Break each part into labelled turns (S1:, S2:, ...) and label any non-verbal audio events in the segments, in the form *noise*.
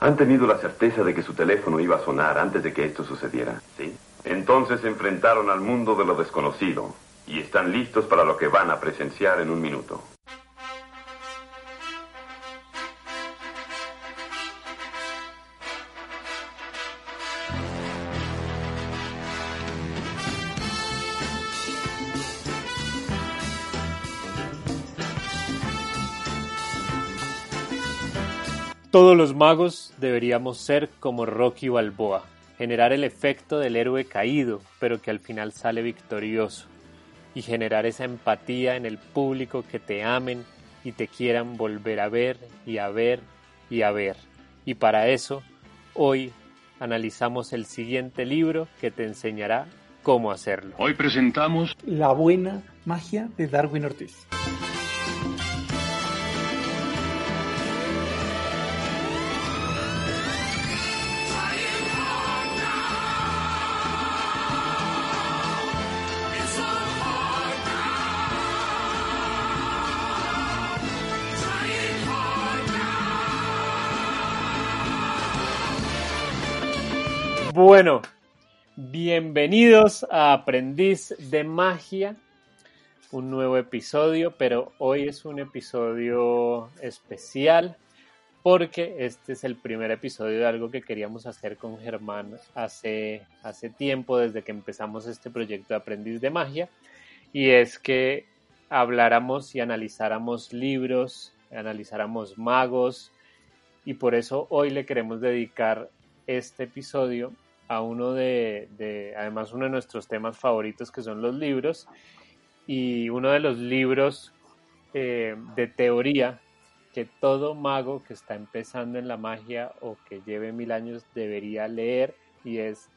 S1: Han tenido la certeza de que su teléfono iba a sonar antes de que esto sucediera, ¿sí? Entonces se enfrentaron al mundo de lo desconocido y están listos para lo que van a presenciar en un minuto.
S2: Todos los magos deberíamos ser como Rocky Balboa, generar el efecto del héroe caído, pero que al final sale victorioso, y generar esa empatía en el público que te amen y te quieran volver a ver y a ver y a ver. Y para eso, hoy analizamos el siguiente libro que te enseñará cómo hacerlo.
S3: Hoy presentamos
S4: La buena magia de Darwin Ortiz.
S2: Bueno, bienvenidos a Aprendiz de Magia, un nuevo episodio, pero hoy es un episodio especial porque este es el primer episodio de algo que queríamos hacer con Germán hace, hace tiempo, desde que empezamos este proyecto de Aprendiz de Magia, y es que habláramos y analizáramos libros, analizáramos magos, y por eso hoy le queremos dedicar este episodio a uno de, además uno de nuestros temas favoritos que son los libros y uno de los libros eh, de teoría que todo mago que está empezando en la magia o que lleve mil años debería leer y es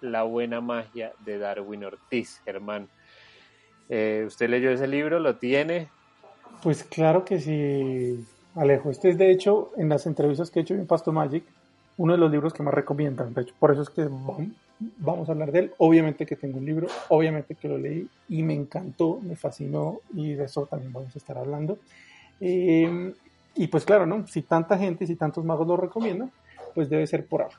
S2: La buena magia de Darwin Ortiz, Germán. Eh, ¿Usted leyó ese libro? ¿Lo tiene?
S4: Pues claro que sí, Alejo. Este es de hecho en las entrevistas que he hecho en Pasto Magic uno de los libros que más recomiendan. De hecho, por eso es que vamos a hablar de él. Obviamente que tengo un libro, obviamente que lo leí y me encantó, me fascinó y de eso también vamos a estar hablando. Em, y pues claro, ¿no? Si tanta gente, si tantos magos lo recomiendan, pues debe ser por algo.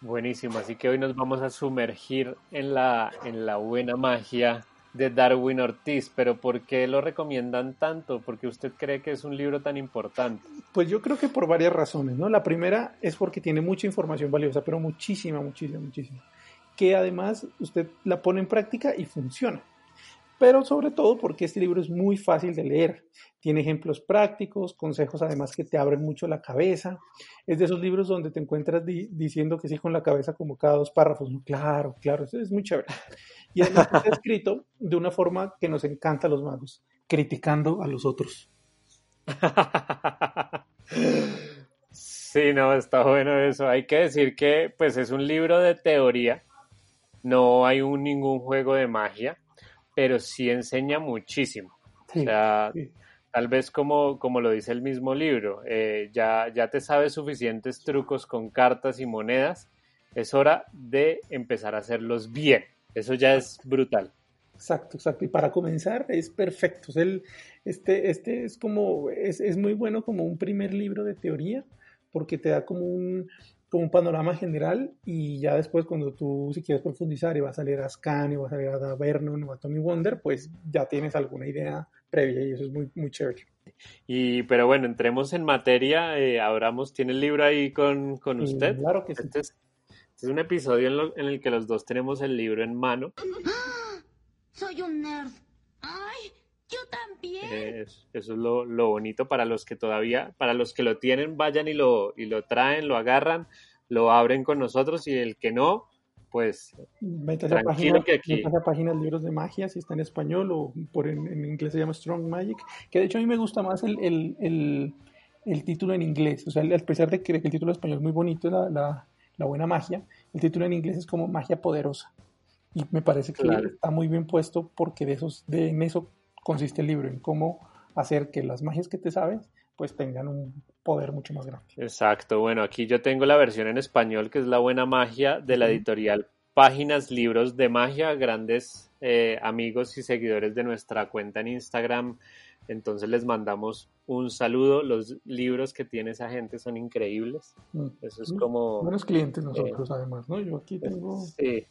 S2: Buenísimo, así que hoy nos vamos a sumergir en la, en la buena magia de Darwin Ortiz, pero ¿por qué lo recomiendan tanto? ¿Por qué usted cree que es un libro tan importante?
S4: Pues yo creo que por varias razones, ¿no? La primera es porque tiene mucha información valiosa, pero muchísima, muchísima, muchísima, que además usted la pone en práctica y funciona. Pero sobre todo porque este libro es muy fácil de leer. Tiene ejemplos prácticos, consejos además que te abren mucho la cabeza. Es de esos libros donde te encuentras diciendo que sí con la cabeza como cada dos párrafos. Claro, claro, eso es muy chévere. Y además está escrito de una forma que nos encanta a los magos, criticando a los otros.
S2: Sí, no, está bueno eso. Hay que decir que pues es un libro de teoría, no hay un, ningún juego de magia, pero sí enseña muchísimo. o sea, tal vez como, como lo dice el mismo libro, eh, ya, ya te sabes suficientes trucos con cartas y monedas, es hora de empezar a hacerlos bien. Eso ya es brutal.
S4: Exacto, exacto. Y para comenzar es perfecto. el, este, este es como, es, es, muy bueno como un primer libro de teoría, porque te da como un, como un panorama general y ya después cuando tú si quieres profundizar y vas a leer a Scan y vas a leer a Vernon o a Tommy Wonder, pues ya tienes alguna idea previa y eso es muy, muy chévere.
S2: Y, pero bueno, entremos en materia. Eh, Abramos, ¿tiene el libro ahí con, con usted?
S4: claro que sí.
S2: Este este es un episodio en, el que los dos tenemos el libro en mano. *gasps*
S5: Soy un nerd. ¡Ay! Yo también.
S2: eso es lo, bonito para los que todavía, para los que lo tienen, vayan y lo, y lo traen, lo agarran, lo abren con nosotros y el que no, pues
S4: tranquilo que aquí. a páginas libros de magia, si está en español o por en, inglés se llama Strong Magic, que de hecho a mí me gusta más el, el, el, título en inglés, o sea, a pesar de que el título en español es muy bonito, la la buena magia. El título en inglés es como magia poderosa. Y me parece que está muy bien puesto porque de, esos, de en eso consiste el libro, en cómo hacer que las magias que te sabes pues tengan un poder mucho más grande.
S2: Exacto, bueno, aquí yo tengo la versión en español que es La Buena Magia de la editorial Páginas Libros de Magia, grandes eh, amigos y seguidores de nuestra cuenta en Instagram Entonces les mandamos un saludo. Los libros que tiene esa gente son increíbles.
S4: Mm.
S2: Eso es como...
S4: Buenos clientes nosotros, además, ¿no? Yo aquí tengo...
S2: Sí,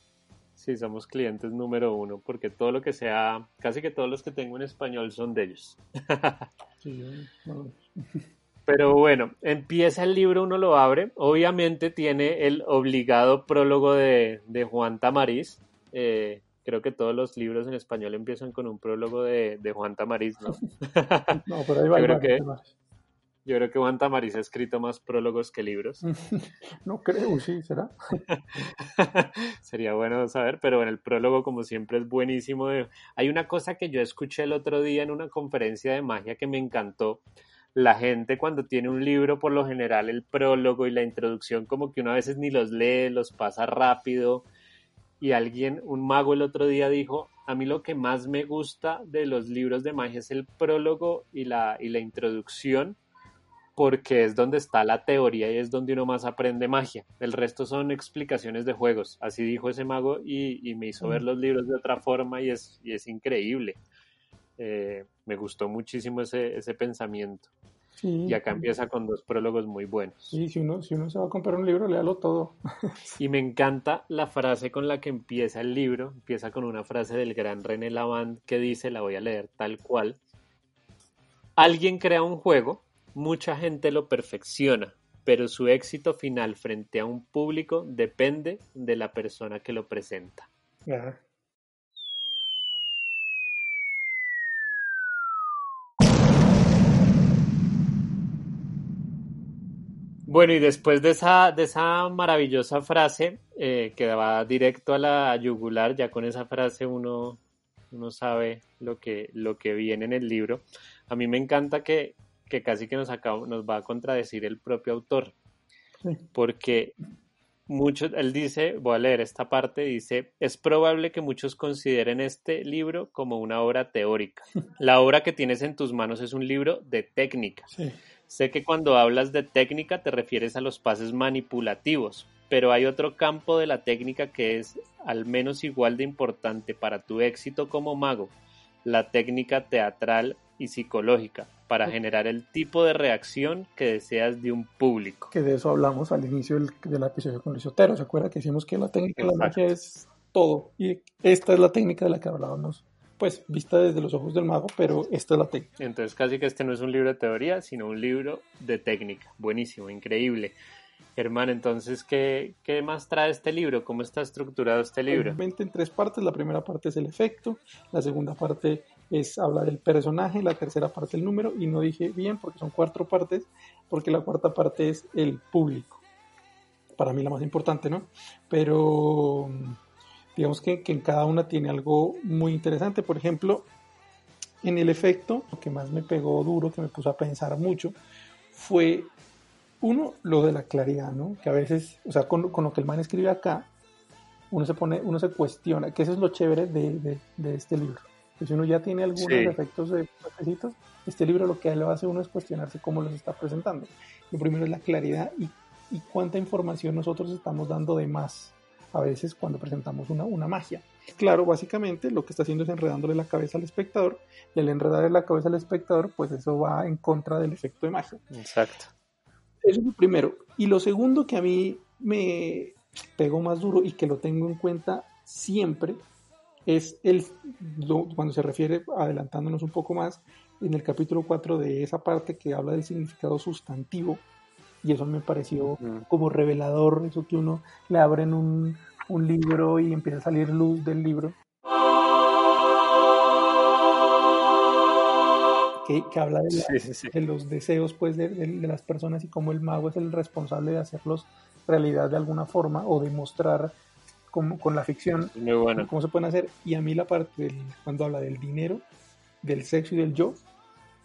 S2: sí, somos clientes número uno porque todo lo que sea, casi que todos los que tengo en español son de ellos. *laughs*
S4: Sí,
S2: Pero bueno, empieza el libro, uno lo abre. Obviamente tiene el obligado prólogo de, de Juan Tamariz. Eh, creo que todos los libros en español empiezan con un prólogo de, de Juan Tamariz, ¿no? *laughs*
S4: no, pero ahí va.
S2: Yo
S4: ahí
S2: creo
S4: va,
S2: que-
S4: ahí va.
S2: Yo creo que Juan Tamariz ha escrito más prólogos que libros. *laughs*
S4: No creo, sí, ¿será? *laughs*
S2: Sería bueno saber, pero en el prólogo, como siempre, es buenísimo. Hay una cosa que yo escuché el otro día en una conferencia de magia que me encantó. La gente cuando tiene un libro, por lo general, el prólogo y la introducción, como que uno a veces ni los lee, los pasa rápido. Y alguien, un mago el otro día dijo, a mí lo que más me gusta de los libros de magia es el prólogo y la, y la introducción, porque es donde está la teoría y es donde uno más aprende magia. El resto son explicaciones de juegos. Así dijo ese mago y, y me hizo ver los libros de otra forma y es, y es increíble. Eh, me gustó muchísimo ese, ese pensamiento.
S4: Sí.
S2: Y acá empieza con dos prólogos muy buenos.
S4: Sí, si uno, si uno se va a comprar un libro, léalo todo. *laughs*
S2: Y me encanta la frase con la que empieza el libro. Empieza con una frase del gran René Lavand que dice, la voy a leer tal cual. Alguien crea un juego, mucha gente lo perfecciona, pero su éxito final frente a un público depende de la persona que lo presenta. Bueno, y después de esa, de esa maravillosa frase, eh, que va directo a la yugular, ya con esa frase uno, uno sabe lo que, lo que viene en el libro. A mí me encanta que, que casi que nos, acaba- nos va a contradecir el propio autor,
S4: Sí.
S2: porque muchos, él dice, voy a leer esta parte, dice, es probable que muchos consideren este libro como una obra teórica. La obra que tienes en tus manos es un libro de técnica.
S4: Sí.
S2: Sé que cuando hablas de técnica te refieres a los pases manipulativos, pero hay otro campo de la técnica que es al menos igual de importante para tu éxito como mago, la técnica teatral y psicológica, para generar el tipo de reacción que deseas de un público.
S4: Que de eso hablamos al inicio del, del episodio con Luis Otero. ¿Se acuerda que decimos que la técnica de la
S2: Exacto.
S4: magia es todo? Y esta es la técnica de la que hablábamos. Pues vista desde los ojos del mago, pero esta es la técnica.
S2: Entonces casi que este no es un libro de teoría, sino un libro de técnica. Buenísimo, increíble. Germán, entonces, ¿qué, qué más trae este libro? ¿Cómo está estructurado este libro?
S4: Obviamente en tres partes. La primera parte es el efecto, la segunda parte es hablar del personaje, la tercera parte el número, y no dije bien porque son cuatro partes, porque la cuarta parte es el público. Para mí la más importante, ¿no? Pero digamos que, que en cada una tiene algo muy interesante. Por ejemplo, en el efecto, lo que más me pegó duro, que me puso a pensar mucho, fue uno, lo de la claridad, ¿no? Que a veces, o sea, con, con lo que el man escribe acá, uno se pone, uno se cuestiona, que eso es lo chévere de, de este libro. Que si uno ya tiene algunos
S2: Sí.
S4: efectos de fuertecitos, este libro lo que le hace a uno es cuestionarse cómo los está presentando. Lo primero es la claridad y, y cuánta información nosotros estamos dando de más a veces cuando presentamos una, una magia. Claro, básicamente lo que está haciendo es enredándole la cabeza al espectador y al enredarle la cabeza al espectador, pues eso va en contra del efecto de magia.
S2: Exacto.
S4: Eso es lo primero. Y lo segundo que a mí me pegó más duro y que lo tengo en cuenta siempre es el lo- cuando se refiere, adelantándonos un poco más, en el capítulo 4 de esa parte que habla del significado sustantivo. Y eso me pareció como revelador, eso que uno le abren un, un libro y empieza a salir luz del libro. Que, que habla de, la-
S2: Sí, sí, sí.
S4: de los deseos pues de, de- de las personas y cómo el mago es el responsable de hacerlos realidad de alguna forma o de mostrar cómo- con la ficción
S2: Muy bueno.
S4: cómo se pueden hacer. Y a mí la parte del, cuando habla del dinero, del sexo y del yo,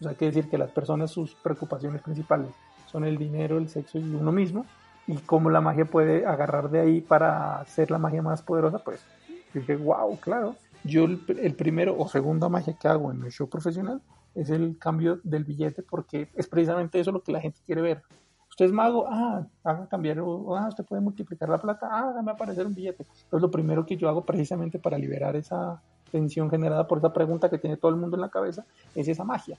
S4: o sea, quiere decir que las personas sus preocupaciones principales son el dinero, el sexo y uno mismo, y cómo la magia puede agarrar de ahí para ser la magia más poderosa, pues dije, wow, claro. Yo el, el primero o segunda magia que hago en mi show profesional es el cambio del billete porque es precisamente eso lo que la gente quiere ver. Usted es mago, ah, haga cambiar, ah, usted puede multiplicar la plata, ah, hágame aparecer un billete. Entonces lo primero que yo hago precisamente para liberar esa tensión generada por esa pregunta que tiene todo el mundo en la cabeza es esa magia.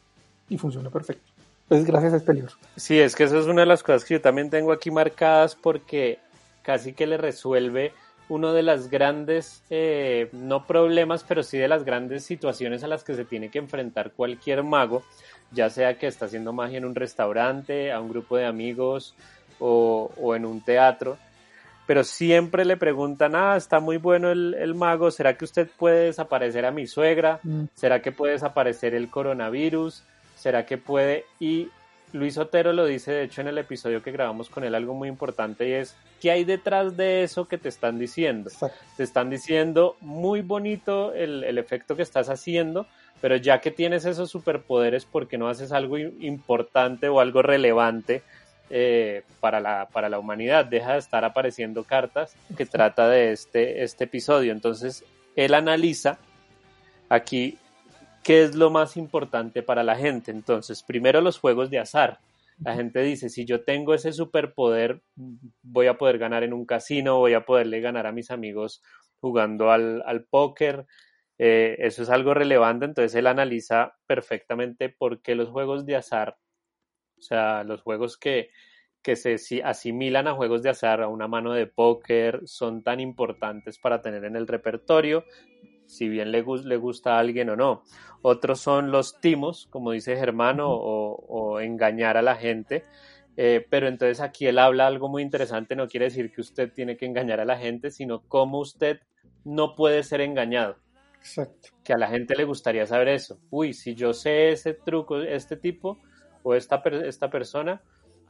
S4: y funciona perfecto. Pues gracias a este libro.
S2: Sí, es que eso es una de las cosas que yo también tengo aquí marcadas porque casi que le resuelve uno de las grandes, eh, no problemas, pero sí de las grandes situaciones a las que se tiene que enfrentar cualquier mago, ya sea que está haciendo magia en un restaurante, a un grupo de amigos o, o en un teatro. Pero siempre le preguntan, ah, está muy bueno el, el, mago, ¿será que usted puede desaparecer a mi suegra?
S4: Mm.
S2: ¿Será que puede desaparecer el coronavirus? ¿Será que puede? Y Luis Otero lo dice, de hecho, en el episodio que grabamos con él, algo muy importante y es, ¿qué hay detrás de eso que te están diciendo? Te están diciendo, muy bonito el, el, efecto que estás haciendo, pero ya que tienes esos superpoderes, ¿por qué no haces algo importante o algo relevante eh, para, la, para la humanidad? Deja de estar apareciendo cartas que trata de este, este episodio. Entonces, él analiza aquí ¿qué es lo más importante para la gente? Entonces, primero los juegos de azar. La gente dice, si yo tengo ese superpoder, voy a poder ganar en un casino, voy a poderle ganar a mis amigos jugando al, al póker. Eh, eso es algo relevante, entonces él analiza perfectamente por qué los juegos de azar, o sea, los juegos que, que se asimilan a juegos de azar, a una mano de póker, son tan importantes para tener en el repertorio si bien le, le, gusta a alguien o no. Otros son los timos, como dice Germano, o, o engañar a la gente. Eh, pero entonces aquí él habla algo muy interesante, no quiere decir que usted tiene que engañar a la gente, sino cómo usted no puede ser engañado.
S4: Exacto.
S2: Que a la gente le gustaría saber eso. Uy, si yo sé ese truco, este tipo o esta, esta persona,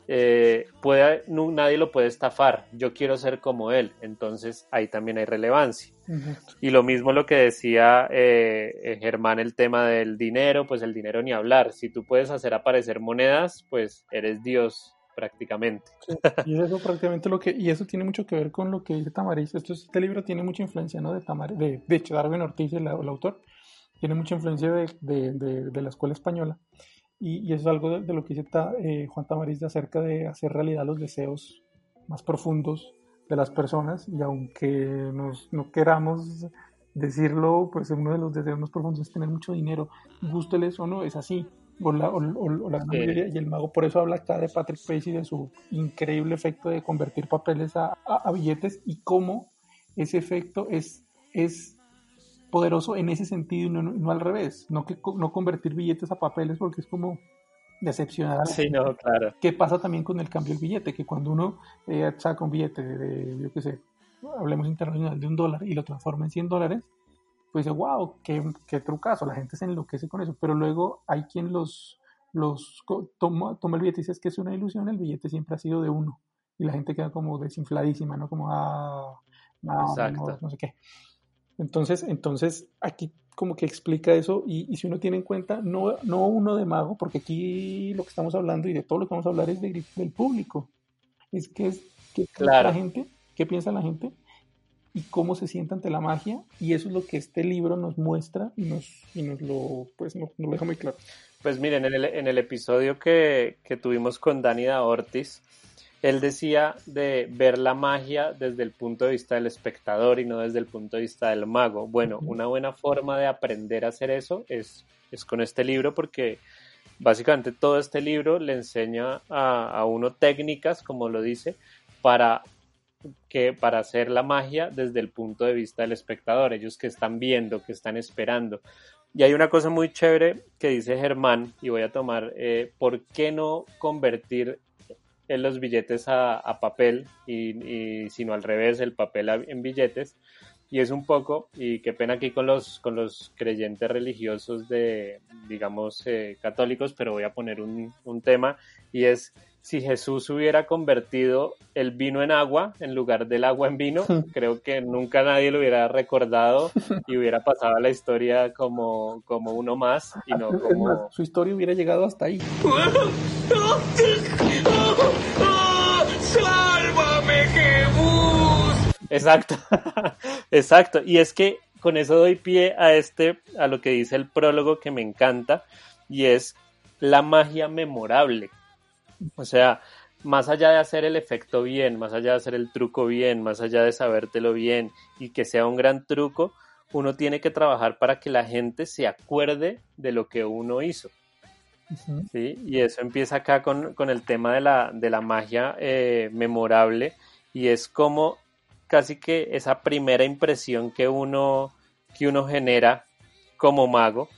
S2: eh, puede, no, nadie lo puede estafar, yo quiero ser como él, entonces ahí también hay relevancia.
S4: Uh -huh.
S2: Y lo mismo lo que decía eh, Germán, el tema del dinero, pues el dinero ni hablar, si tú puedes hacer aparecer monedas, pues eres Dios prácticamente.
S4: Y eso prácticamente lo que, y eso tiene mucho que ver con lo que dice Tamariz, este libro tiene mucha influencia, ¿no? De, Tamar, de, de hecho, Darwin Ortiz, el, autor, tiene mucha influencia de, de, de, la escuela española. Y, eso es algo de, de lo que dice ta, eh, Juan Tamariz acerca de hacer realidad los deseos más profundos de las personas y aunque nos, no queramos decirlo, pues uno de los deseos más profundos es tener mucho dinero, gústeles o no, es así. O la, o, o, o la sí. y el mago por eso habla acá de Patrick Swayze y de su increíble efecto de convertir papeles a, a, a billetes y cómo ese efecto es, es poderoso en ese sentido y no, no, no, al revés, no que no convertir billetes a papeles porque es como decepcionar
S2: sí, no, claro.
S4: ¿Qué pasa también con el cambio del billete? Que cuando uno eh, saca un billete de, de, yo qué sé, hablemos internacional de un dólar y lo transforma en 100 dólares, pues dice, wow, qué, qué trucazo, la gente se enloquece con eso, pero luego hay quien los, los toma, toma el billete y dice, es que es una ilusión, el billete siempre ha sido de uno, y la gente queda como desinfladísima, ¿no? Como, ah, no, no, no sé qué. Entonces, entonces aquí como que explica eso y, y, si uno tiene en cuenta, no, no uno de mago, porque aquí lo que estamos hablando y de todo lo que vamos a hablar es de, del público. Es que es que
S2: claro.
S4: la gente, qué piensa la gente y cómo se siente ante la magia y eso es lo que este libro nos muestra y nos, y nos lo pues nos, nos lo deja muy claro.
S2: Pues miren, en el, en el episodio que, que tuvimos con Dani da Ortiz, él decía de ver la magia desde el punto de vista del espectador y no desde el punto de vista del mago. Bueno, una buena forma de aprender a hacer eso es, es con este libro porque básicamente todo este libro le enseña a, a uno técnicas, como lo dice, para que para hacer la magia desde el punto de vista del espectador, ellos que están viendo, que están esperando. Y hay una cosa muy chévere que dice Germán, y voy a tomar, eh, ¿por qué no convertir en los billetes a, a papel y, sino al revés, el papel en billetes? Y es un poco, y qué pena aquí con los, con los creyentes religiosos de, digamos, eh, católicos, pero voy a poner un, un tema, y es si Jesús hubiera convertido el vino en agua en lugar del agua en vino, *laughs* creo que nunca nadie lo hubiera recordado y hubiera pasado a la historia como, como uno más y no como...
S4: Su historia hubiera llegado hasta ahí.
S3: ¡Sálvame, Jesús!
S2: Exacto, *laughs* exacto. Y es que con eso doy pie a este, a lo que dice el prólogo que me encanta, y es la magia memorable o sea, más allá de hacer el efecto bien, más allá de hacer el truco bien, más allá de sabértelo bien y que sea un gran truco, uno tiene que trabajar para que la gente se acuerde de lo que uno hizo. ¿sí? Y eso empieza acá con, con el tema de la, de la magia eh, memorable y es como casi que esa primera impresión que uno, que uno genera como mago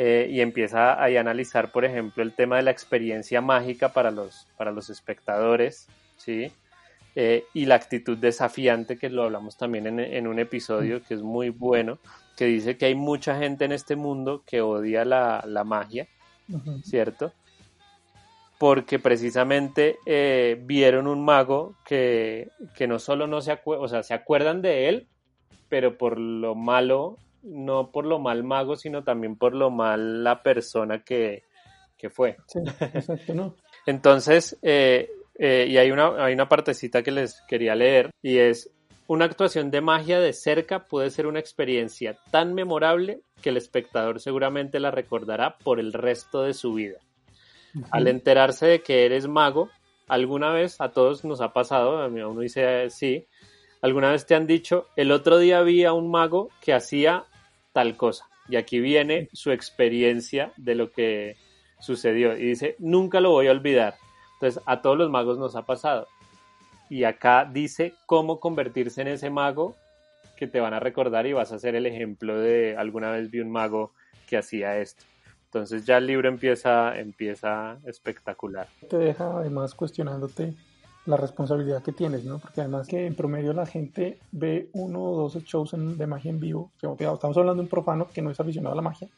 S2: eh, y empieza ahí a analizar, por ejemplo, el tema de la experiencia mágica para los, para los espectadores, ¿sí? Eh, y la actitud desafiante, que lo hablamos también en, en un episodio que es muy bueno, que dice que hay mucha gente en este mundo que odia la, la magia. ¿cierto? Porque precisamente eh, vieron un mago que, que no solo no se o sea, se acuerdan de él, pero por lo malo, no por lo mal mago, sino también por lo mal la persona que, que fue.
S4: Sí, exacto, ¿no? *laughs*
S2: Entonces, eh, eh, y hay una, hay una partecita que les quería leer, y es, una actuación de magia de cerca puede ser una experiencia tan memorable que el espectador seguramente la recordará por el resto de su vida. Al enterarse de que eres mago, alguna vez a todos nos ha pasado, a mí uno dice sí, alguna vez te han dicho, el otro día vi a un mago que hacía tal cosa. Y aquí viene su experiencia de lo que sucedió. Y dice, nunca lo voy a olvidar. Entonces, a todos los magos nos ha pasado. Y acá dice cómo convertirse en ese mago que te van a recordar y vas a ser el ejemplo de alguna vez vi un mago que hacía esto. Entonces ya el libro empieza, empieza espectacular.
S4: te deja además cuestionándote la responsabilidad que tienes, ¿no? Porque además que en promedio la gente ve uno o dos shows en- de magia en vivo, estamos hablando de un profano que no es aficionado a la magia,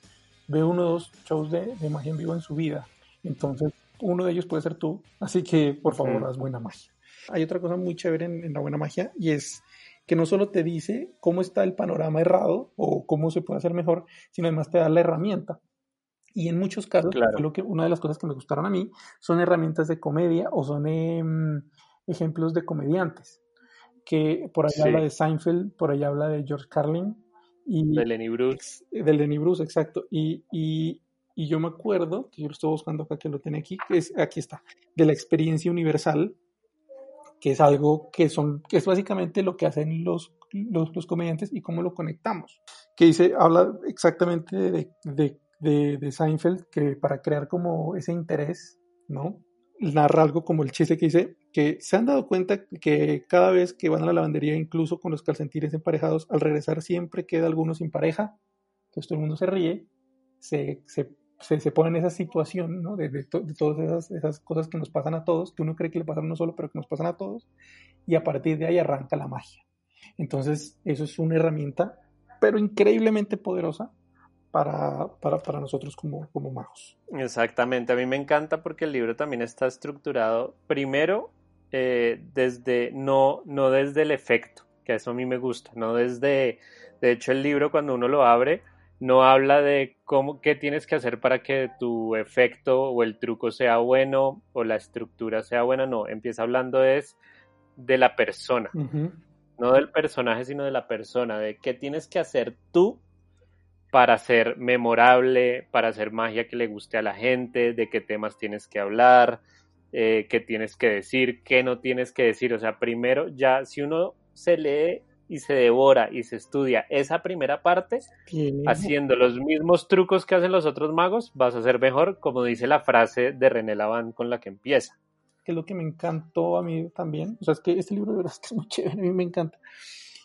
S4: ve uno o dos shows de, de magia en vivo en su vida. Entonces, uno de ellos puede ser tú, así que por favor, haz buena magia. Hay otra cosa muy chévere en, en la buena magia y es que no solo te dice cómo está el panorama errado o cómo se puede hacer mejor, sino además te da la herramienta. Y en muchos casos,
S2: Claro.
S4: que, una de las cosas que me gustaron a mí son herramientas de comedia o son em, ejemplos de comediantes. Que por ahí
S2: Sí.
S4: habla de Seinfeld, por ahí habla de George Carlin y
S2: De Lenny Bruce.
S4: del Lenny Bruce, exacto. Y, y, y yo me acuerdo, que yo lo estoy buscando acá, que lo tenía aquí, que es, aquí está, de la experiencia universal, que es algo que son, que es básicamente lo que hacen los, los, los comediantes y cómo lo conectamos. Que dice, habla exactamente de, de, de, Seinfeld, que para crear como ese interés, ¿no? Narra algo como el chiste que dice que se han dado cuenta que cada vez que van a la lavandería, incluso con los calcetines emparejados, al regresar siempre queda alguno sin pareja. Entonces todo el mundo se ríe, se, se, se, se pone en esa situación, ¿no? De todas esas, esas cosas que nos pasan a todos, que uno cree que le pasan a uno solo, pero que nos pasan a todos, y a partir de ahí arranca la magia. Entonces, eso es una herramienta, pero increíblemente poderosa para, para, para nosotros como, como magos.
S2: Exactamente, a mí me encanta porque el libro también está estructurado primero eh, desde, no, no desde el efecto, que eso a mí me gusta, no desde, de hecho el libro cuando uno lo abre no habla de cómo, qué tienes que hacer para que tu efecto o el truco sea bueno o la estructura sea buena, no, empieza hablando es de la persona,
S4: Ujú.
S2: no del personaje, sino de la persona, de qué tienes que hacer tú para ser memorable, para hacer magia que le guste a la gente, de qué temas tienes que hablar, eh, qué tienes que decir, qué no tienes que decir. O sea, primero ya si uno se lee y se devora y se estudia esa primera parte, haciendo los mismos trucos que hacen los otros magos, vas a ser mejor, como dice la frase de René Laván con la que empieza.
S4: que es lo que me encantó a mí también. O sea, es que este libro de verdad es *laughs* que es muy chévere, a mí me encanta.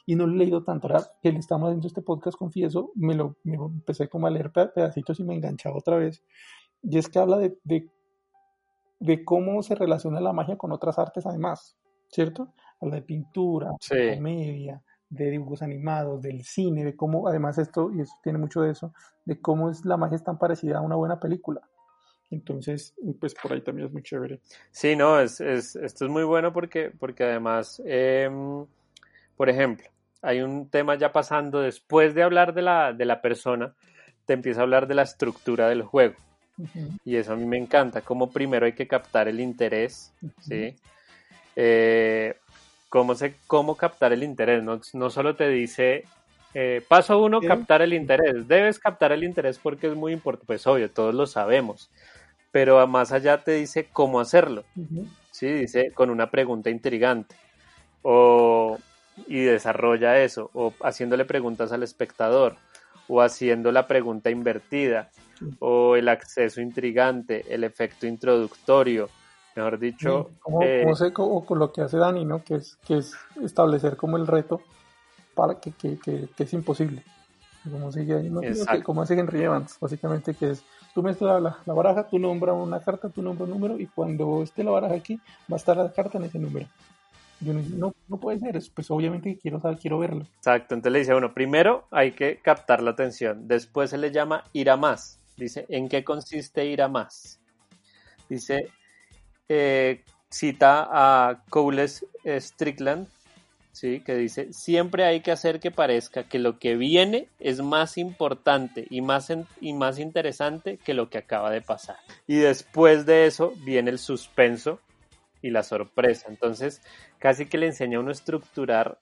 S4: Y no lo he leído tanto. Ahora que le estamos haciendo este podcast, confieso, me lo, me lo empecé como a leer pe- pedacitos y me enganchaba otra vez. Y es que habla de, de, de cómo se relaciona la magia con otras artes además, ¿cierto? Habla de pintura,
S2: Sí.
S4: de comedia, de dibujos animados, del cine, de cómo, además esto, y eso tiene mucho de eso, de cómo es la magia es tan parecida a una buena película. Entonces, pues por ahí también es muy chévere.
S2: Sí, no, es, es, esto es muy bueno porque, porque además, em, por ejemplo, hay un tema ya pasando, después de hablar de la, de la persona, te empieza a hablar de la estructura del juego. Y eso a mí me encanta, como primero hay que captar el interés, ¿sí? Eh, cómo, se, cómo captar el interés, no, no solo te dice, eh, paso uno,
S4: Sí.
S2: captar el interés, debes captar el interés porque es muy importante, pues obvio, todos lo sabemos, pero más allá te dice cómo hacerlo. Sí, dice con una pregunta intrigante. O, y desarrolla eso. O haciéndole preguntas al espectador. O haciendo la pregunta invertida. o el acceso intrigante, el efecto introductorio, mejor dicho.
S4: Como,
S2: eh,
S4: como se- con lo que hace Dani, ¿no? Que es, que es establecer como el reto para que, que, que, que es imposible. Como sigue ahí, ¿no? Como hace Henry Evans, básicamente, que es, tú mezclas la, la baraja, tú nombras una carta, tú nombras un número, y cuando esté la baraja aquí, va a estar la carta en ese número. Dice, no, no puede ser, es- pues obviamente quiero saber, quiero verlo.
S2: Exacto, entonces le dice a uno, primero hay que captar la atención, después se le llama ir a más. Dice, ¿en qué consiste ir a más? Dice, eh, cita a Cowles Strickland, ¿sí? que dice, siempre hay que hacer que parezca que lo que viene es más importante y más, y más interesante que lo que acaba de pasar. Y después de eso viene el suspenso y la sorpresa. Entonces, casi que le enseña a uno a estructurar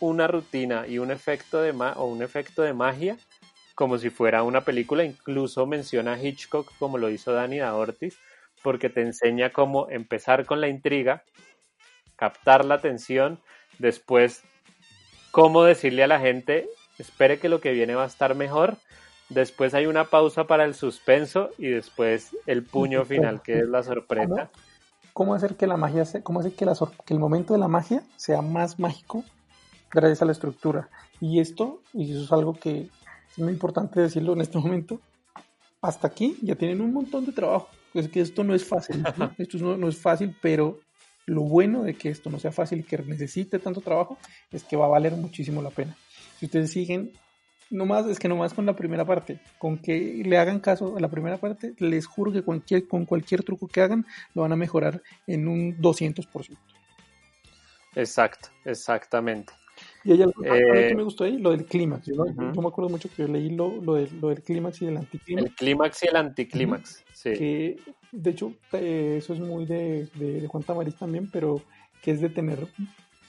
S2: una rutina y un efecto de ma- o un efecto de magia como si fuera una película, incluso menciona a Hitchcock como lo hizo Danny da Ortiz, porque te enseña cómo empezar con la intriga, captar la atención, después cómo decirle a la gente, espere que lo que viene va a estar mejor, después hay una pausa para el suspenso y después el puño *laughs* final que es la sorpresa.
S4: ¿Cómo hacer que la magia, se- cómo hacer que, la, que el momento de la magia sea más mágico gracias a la estructura? Y esto, y eso es algo que es muy importante decirlo en este *laughs* momento, hasta aquí ya tienen un montón de trabajo. Es que esto no es fácil, ¿no? esto no, no es fácil, pero lo bueno de que esto no sea fácil y que necesite tanto trabajo es que va a valer muchísimo la pena. Si ustedes siguen, nomás, es que nomás con la primera parte, con que le hagan caso a la primera parte, les juro que cualquier, con cualquier truco que hagan, lo van a mejorar en un 200%.
S2: Exacto, exactamente.
S4: Y hay algo
S2: Eh,
S4: que me gustó ahí, lo del clímax. No- yo me acuerdo mucho que yo leí lo, lo, del, lo del clímax y del anticlímax.
S2: El clímax y el anticlímax. Sí.
S4: que de hecho eh, eso es muy de, de, de Juan Tamariz también, pero que es de tener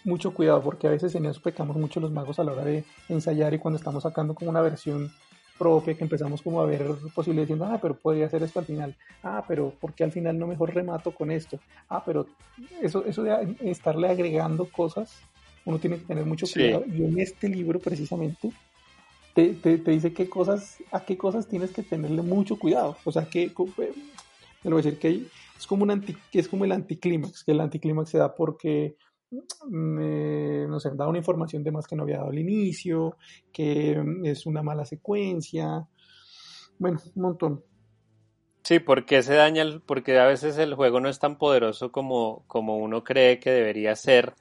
S4: mucho cuidado, porque a veces en eso pecamos mucho los magos a la hora de ensayar y cuando estamos sacando como una versión propia que empezamos como a ver posibilidades diciendo, ah, pero podría hacer esto al final, ah, pero ¿por qué al final no mejor remato con esto? Ah, pero eso, eso de estarle agregando cosas, uno tiene que tener mucho
S2: Sí.
S4: cuidado. Y en este libro precisamente te, te, te dice qué cosas, a qué cosas tienes que tenerle mucho cuidado. O sea, que eh, te lo voy a decir que es como un anti, que es como el anticlímax, que el anticlímax se da porque mm, eh, no sé, da una información de más que no había dado al inicio, que mm, es una mala secuencia. Bueno, un montón.
S2: Sí, porque se daña, el- porque a veces el juego no es tan poderoso como, como uno cree que debería ser.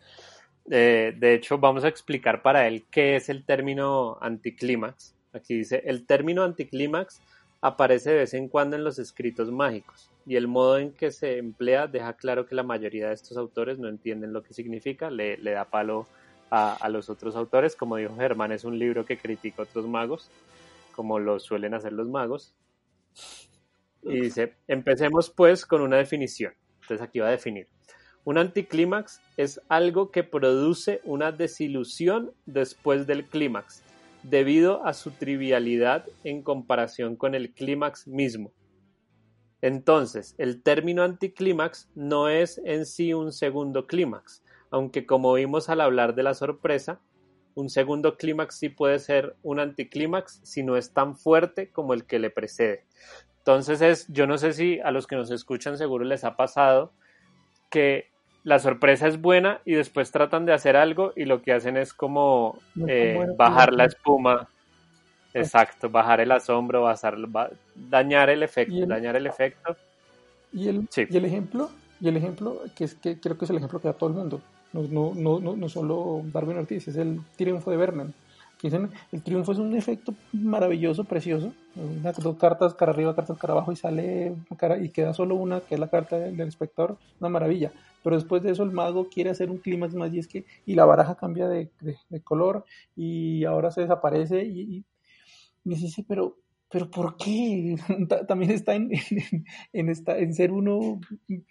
S2: Eh, de hecho, vamos a explicar para él qué es el término anticlímax. Aquí dice, el término anticlímax aparece de vez en cuando en los escritos mágicos y el modo en que se emplea deja claro que la mayoría de estos autores no entienden lo que significa, le, le da palo a, a los otros autores. Como dijo Germán, es un libro que critica a otros magos, como lo suelen hacer los magos. Y dice, empecemos pues con una definición. Entonces aquí va a definir. Un anticlímax es algo que produce una desilusión después del clímax, debido a su trivialidad en comparación con el clímax mismo. Entonces, el término anticlímax no es en sí un segundo clímax, aunque como vimos al hablar de la sorpresa, un segundo clímax sí puede ser un anticlímax si no es tan fuerte como el que le precede. Entonces es, yo no sé si a los que nos escuchan seguro les ha pasado que la sorpresa es buena y después tratan de hacer algo y lo que hacen es como eh, bajar la espuma. Exacto, bajar el asombro, basar- ba- dañar el efecto,
S4: Y el-
S2: dañar el efecto.
S4: Y el,
S2: Sí.
S4: y el ejemplo, y el ejemplo que es que creo que es el ejemplo que da todo el mundo. No, no, no, no, no solo Darwin Ortiz, es el triunfo de Vernon. Dicen, el triunfo es un efecto maravilloso, precioso. Una, dos cartas cara arriba, cartas cara abajo y sale cara, y queda solo una, que es la carta del, del espectador, una maravilla. Pero después de eso el mago quiere hacer un clímax más y es que, y la baraja cambia de, de- de color y ahora se desaparece y, y, y dice, pero, pero ¿por qué? *laughs* Ta- También está en, en, en en ser uno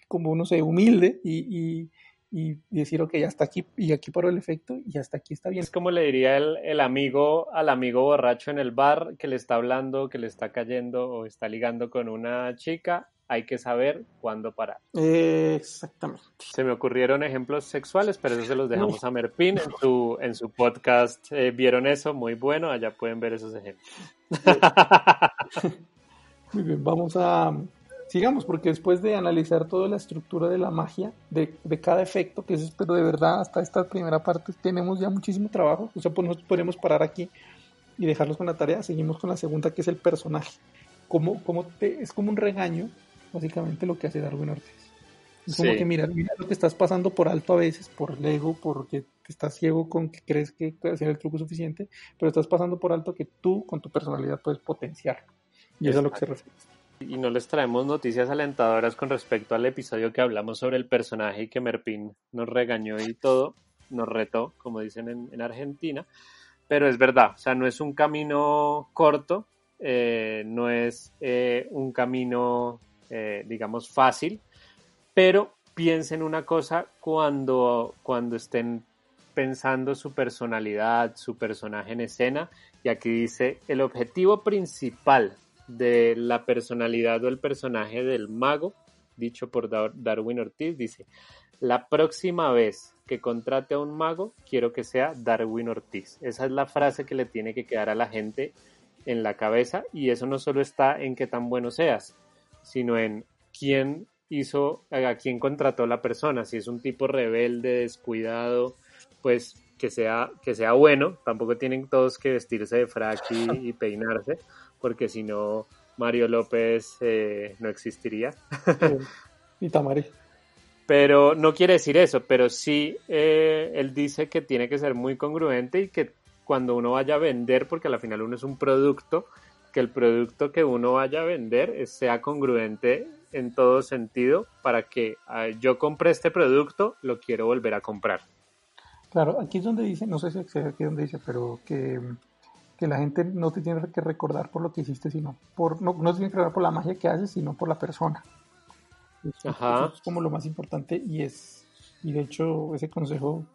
S4: como, no sé, humilde y, y, y decir, ok, hasta aquí, y aquí paró el efecto y hasta aquí está bien.
S2: Es como le diría el, el amigo al amigo borracho en el bar que le está hablando, que le está cayendo o está ligando con una chica. Hay que saber cuándo parar.
S4: Exactamente.
S2: Se me ocurrieron ejemplos sexuales, pero eso se los dejamos a Merpin en su, en su podcast. eh, ¿Vieron eso? Muy bueno, allá pueden ver esos ejemplos. *laughs*
S4: Muy bien, vamos a sigamos, porque después de analizar toda la estructura de la magia, de, de cada efecto, que es, pero de verdad, hasta esta primera parte tenemos ya muchísimo trabajo, o sea, pues nos podemos parar aquí y dejarlos con la tarea, seguimos con la segunda, que es el personaje. Como, como te, es como un regaño, básicamente, lo que hace Darwin Ortiz. Es como
S2: Sí.
S4: que mira, mira lo que estás pasando por alto a veces, por el ego, porque estás ciego con que crees que puedes hacer el truco suficiente, pero estás pasando por alto que tú con tu personalidad puedes potenciar. Y eso es a lo que se refiere.
S2: Y no les traemos noticias alentadoras con respecto al episodio que hablamos sobre el personaje y que Merpin nos regañó y todo, nos retó, como dicen en, en Argentina. Pero es verdad, o sea, no es un camino corto, eh, no es eh, un camino, eh, digamos, fácil, pero piensen una cosa cuando, cuando estén pensando su personalidad, su personaje en escena, y aquí dice, el objetivo principal de la personalidad o el personaje del mago, dicho por Dar- Darwin Ortiz, dice, la próxima vez que contrate a un mago, quiero que sea Darwin Ortiz. Esa es la frase que le tiene que quedar a la gente en la cabeza y eso no solo está en qué tan bueno seas, sino en quién hizo, a quién contrató la persona, si es un tipo rebelde, descuidado, pues que sea, que sea bueno, tampoco tienen todos que vestirse de frac y, y peinarse, porque si no, Mario López eh, no existiría.
S4: Y Tamari.
S2: Pero no quiere decir eso, pero sí eh, él dice que tiene que ser muy congruente y que cuando uno vaya a vender, porque al final uno es un producto, que el producto que uno vaya a vender sea congruente en todo sentido para que ah, yo compré este producto, lo quiero volver a comprar.
S4: Claro, aquí es donde dice, no sé si aquí es donde dice, pero que, que la gente no te tiene que recordar por lo que hiciste, sino por, no, no te tiene que recordar por la magia que haces, sino por la persona. Eso,
S2: Ajá.
S4: eso es como lo más importante y es, y de hecho ese consejo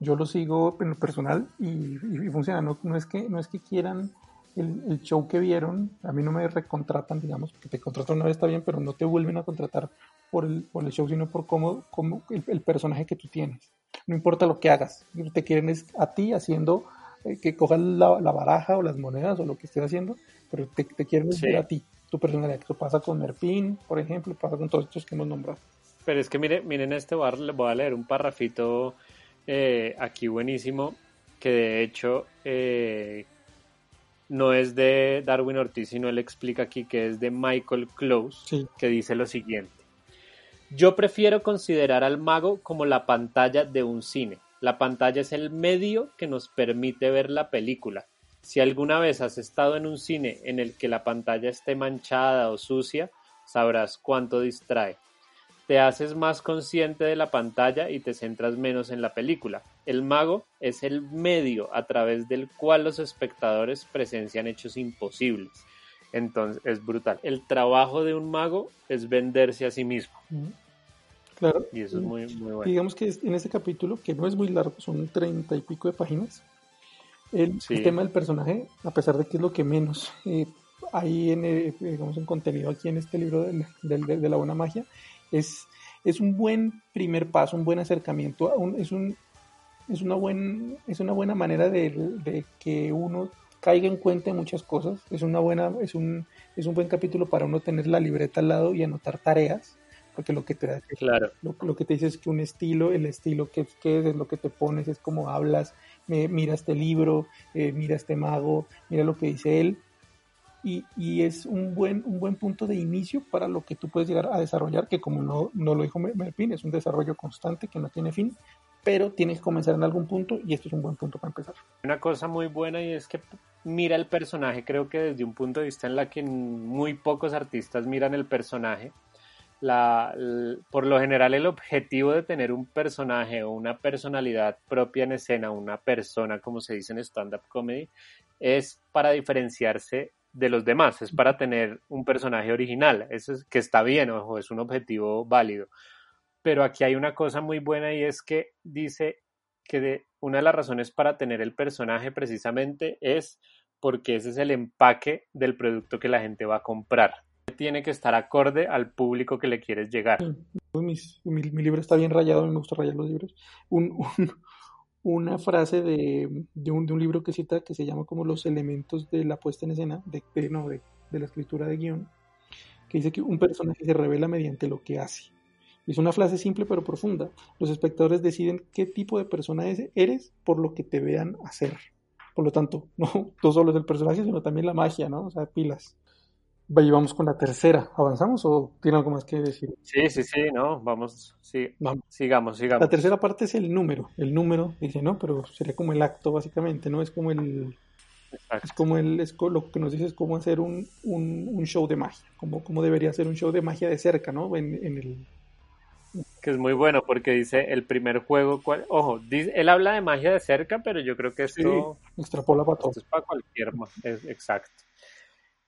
S4: yo lo sigo en lo personal y, y- y funciona. No, no es que, no es que quieran el, el show que vieron, a mí no me recontratan, digamos, porque te contratan una vez está bien, pero no te vuelven a contratar por el, por el show, sino por cómo, cómo el, el personaje que tú tienes. No importa lo que hagas, te quieren es a ti haciendo eh, que cojas la, la baraja o las monedas o lo que estés haciendo, pero te, te quieren
S2: Sí.
S4: ver a ti, tu personalidad. Eso pasa con Merpin, por ejemplo, pasa con todos estos que hemos nombrado.
S2: Pero es que mire, miren este bar, le voy a leer un parrafito eh, aquí buenísimo, que de hecho eh, no es de Darwin Ortiz, sino él explica aquí que es de Michael Close,
S4: Sí.
S2: que dice lo siguiente. Yo prefiero considerar al mago como la pantalla de un cine. La pantalla es el medio que nos permite ver la película. Si alguna vez has estado en un cine en el que la pantalla esté manchada o sucia, sabrás cuánto distrae. Te haces más consciente de la pantalla y te centras menos en la película. El mago es el medio a través del cual los espectadores presencian hechos imposibles. Entonces es brutal. El trabajo de un mago es venderse a sí mismo.
S4: Claro.
S2: Y eso es muy, muy bueno.
S4: Digamos que en ese capítulo, que no es muy largo, son treinta y pico de páginas, el,
S2: Sí.
S4: el tema del personaje, a pesar de que es lo que menos eh, hay en, eh, digamos, en contenido aquí en este libro del- del- de, de la buena magia, es, es un buen primer paso, un buen acercamiento, un- es, un, es, una buen, es una buena manera de, de que uno caiga en cuenta de muchas cosas, es, una buena, es, un, es un buen capítulo para uno tener la libreta al lado y anotar tareas, porque lo que te da
S2: Claro.
S4: lo, lo que te dice es que un estilo, el estilo que, que es, lo que te pones, es como hablas, me- mira este libro, eh, mira este mago, mira lo que dice él. Y, y es un buen, un buen punto de inicio para lo que tú puedes llegar a desarrollar, que como no, no lo dijo Mer- Merpin, es un desarrollo constante que no tiene fin, pero tienes que comenzar en algún punto y esto es un buen punto para empezar.
S2: Una cosa muy buena y es que mira el personaje, creo que desde un punto de vista en la que muy pocos artistas miran el personaje. La, por lo general el objetivo de tener un personaje o una personalidad propia en escena, una persona como se dice en stand-up comedy, es para diferenciarse de los demás, es para tener un personaje original, eso es que está bien, ojo, es un objetivo válido. Pero aquí hay una cosa muy buena y es que dice que una de las razones para tener el personaje precisamente es porque ese es el empaque del producto que la gente va a comprar. Tiene que estar acorde al público que le quieres llegar.
S4: Mi, mi libro está bien rayado, me gusta rayar los libros. Una frase de, de, un, de un libro que cita que se llama como los elementos de la puesta en escena, de, de- no, de, la escritura de guion, que dice que un personaje se revela mediante lo que hace. Es una frase simple pero profunda. Los espectadores deciden qué tipo de persona eres por lo que te vean hacer. Por lo tanto, *laughs* no, no solo es el personaje, sino también la magia, ¿no? O sea, pilas. Vamos con la tercera. ¿Avanzamos o tiene algo más que decir?
S2: Sí, sí, sí, no, vamos, sí, vamos. sigamos, sigamos.
S4: La tercera parte es el número. El número, dice, no, pero sería como el acto, básicamente, ¿no? Es como el. Es como el, es lo que nos dice es cómo hacer un, un, un show de magia, como, como debería ser un show de magia de cerca, ¿no? En, en el,
S2: que es muy bueno porque dice el primer juego, cual, ojo, él habla de magia de cerca, pero yo creo que esto
S4: extrapola para todo.
S2: es para cualquier, es, exacto.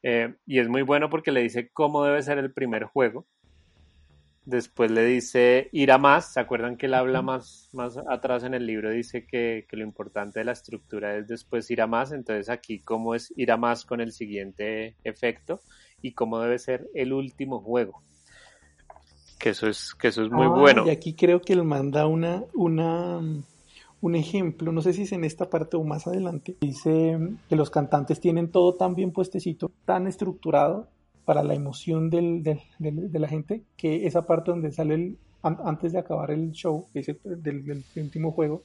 S2: Eh, y es muy bueno porque le dice cómo debe ser el primer juego. Después le dice ir a más. ¿Se acuerdan que él habla más, más atrás en el libro? Dice que, que, lo importante de la estructura es después ir a más. Entonces aquí cómo es ir a más con el siguiente efecto y cómo debe ser el último juego que eso es, que eso es muy bueno.
S4: Y aquí creo que él manda una, una, un ejemplo, no sé si es en esta parte o más adelante, dice que los cantantes tienen todo tan bien puestecito, tan estructurado para la emoción del, de la gente, que esa parte donde sale el, antes de acabar el show, del, último juego,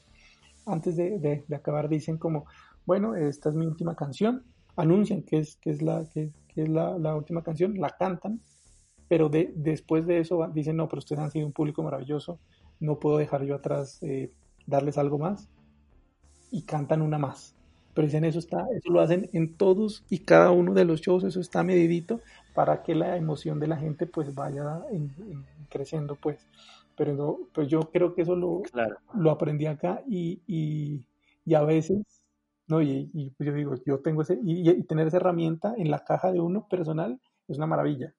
S4: antes de, acabar dicen como, bueno, esta es mi última canción, anuncian que es, que es, la, que, es la última canción, la cantan, pero de, después de eso dicen, no, pero ustedes han sido un público maravilloso, no puedo dejar yo atrás eh, darles algo más, y cantan una más. Pero dicen, eso, está, eso lo hacen en todos y cada uno de los shows, eso está medidito para que la emoción de la gente pues vaya creciendo, pues. Pero pues yo creo que eso lo, lo aprendí acá y, y, a veces, no, y, y pues yo digo, yo tengo ese, y tener esa herramienta en la caja de uno personal es una maravilla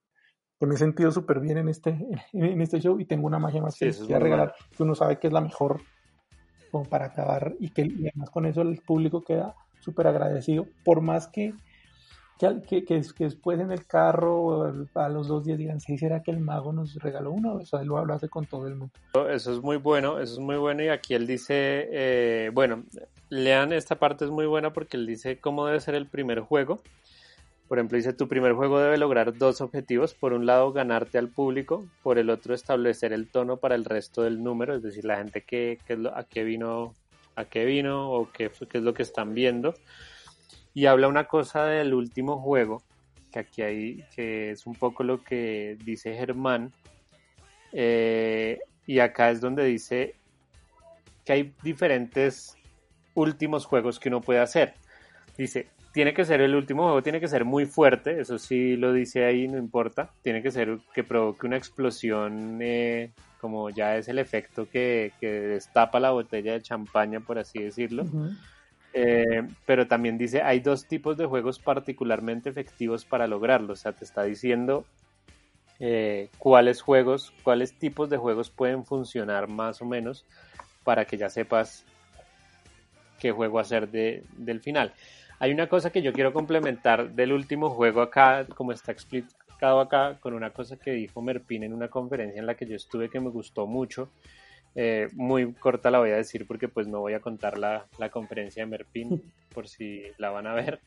S4: que me he sentido súper bien en este, en este show y tengo una magia más que, que regalar, que uno sabe que es la mejor para acabar y que además con eso el público queda súper agradecido, por más que que, que, después en el carro a los dos días digan, sí, será que el mago nos regaló uno, o sea, lo con todo el mundo.
S2: Eso es muy bueno, eso es muy bueno y aquí él dice, eh, bueno, lean esta parte es muy buena porque él dice cómo debe ser el primer juego por ejemplo, dice, tu primer juego debe lograr dos objetivos. Por un lado, ganarte al público. Por el otro, establecer el tono para el resto del número. Es decir, la gente que, a qué vino, a qué vino o qué, qué es lo que están viendo. Y habla una cosa del último juego, que aquí hay, que es un poco lo que dice Germán. Eh, y acá es donde dice que hay diferentes últimos juegos que uno puede hacer. Dice, tiene que ser el último juego, tiene que ser muy fuerte, eso sí lo dice ahí, no importa. Tiene que ser que provoque una explosión, eh, como ya es el efecto que, destapa la botella de champaña, por así decirlo. Eh, pero también dice, hay dos tipos de juegos particularmente efectivos para lograrlo. O sea, te está diciendo eh, cuáles juegos, cuáles tipos de juegos pueden funcionar más o menos para que ya sepas qué juego hacer de, del final. Hay una cosa que yo quiero complementar del último juego acá, como está explicado acá, con una cosa que dijo Merpin en una conferencia en la que yo estuve que me gustó mucho. Eh, muy corta la voy a decir porque pues no voy a contar la, la conferencia de Merpin *laughs* por si la van a ver.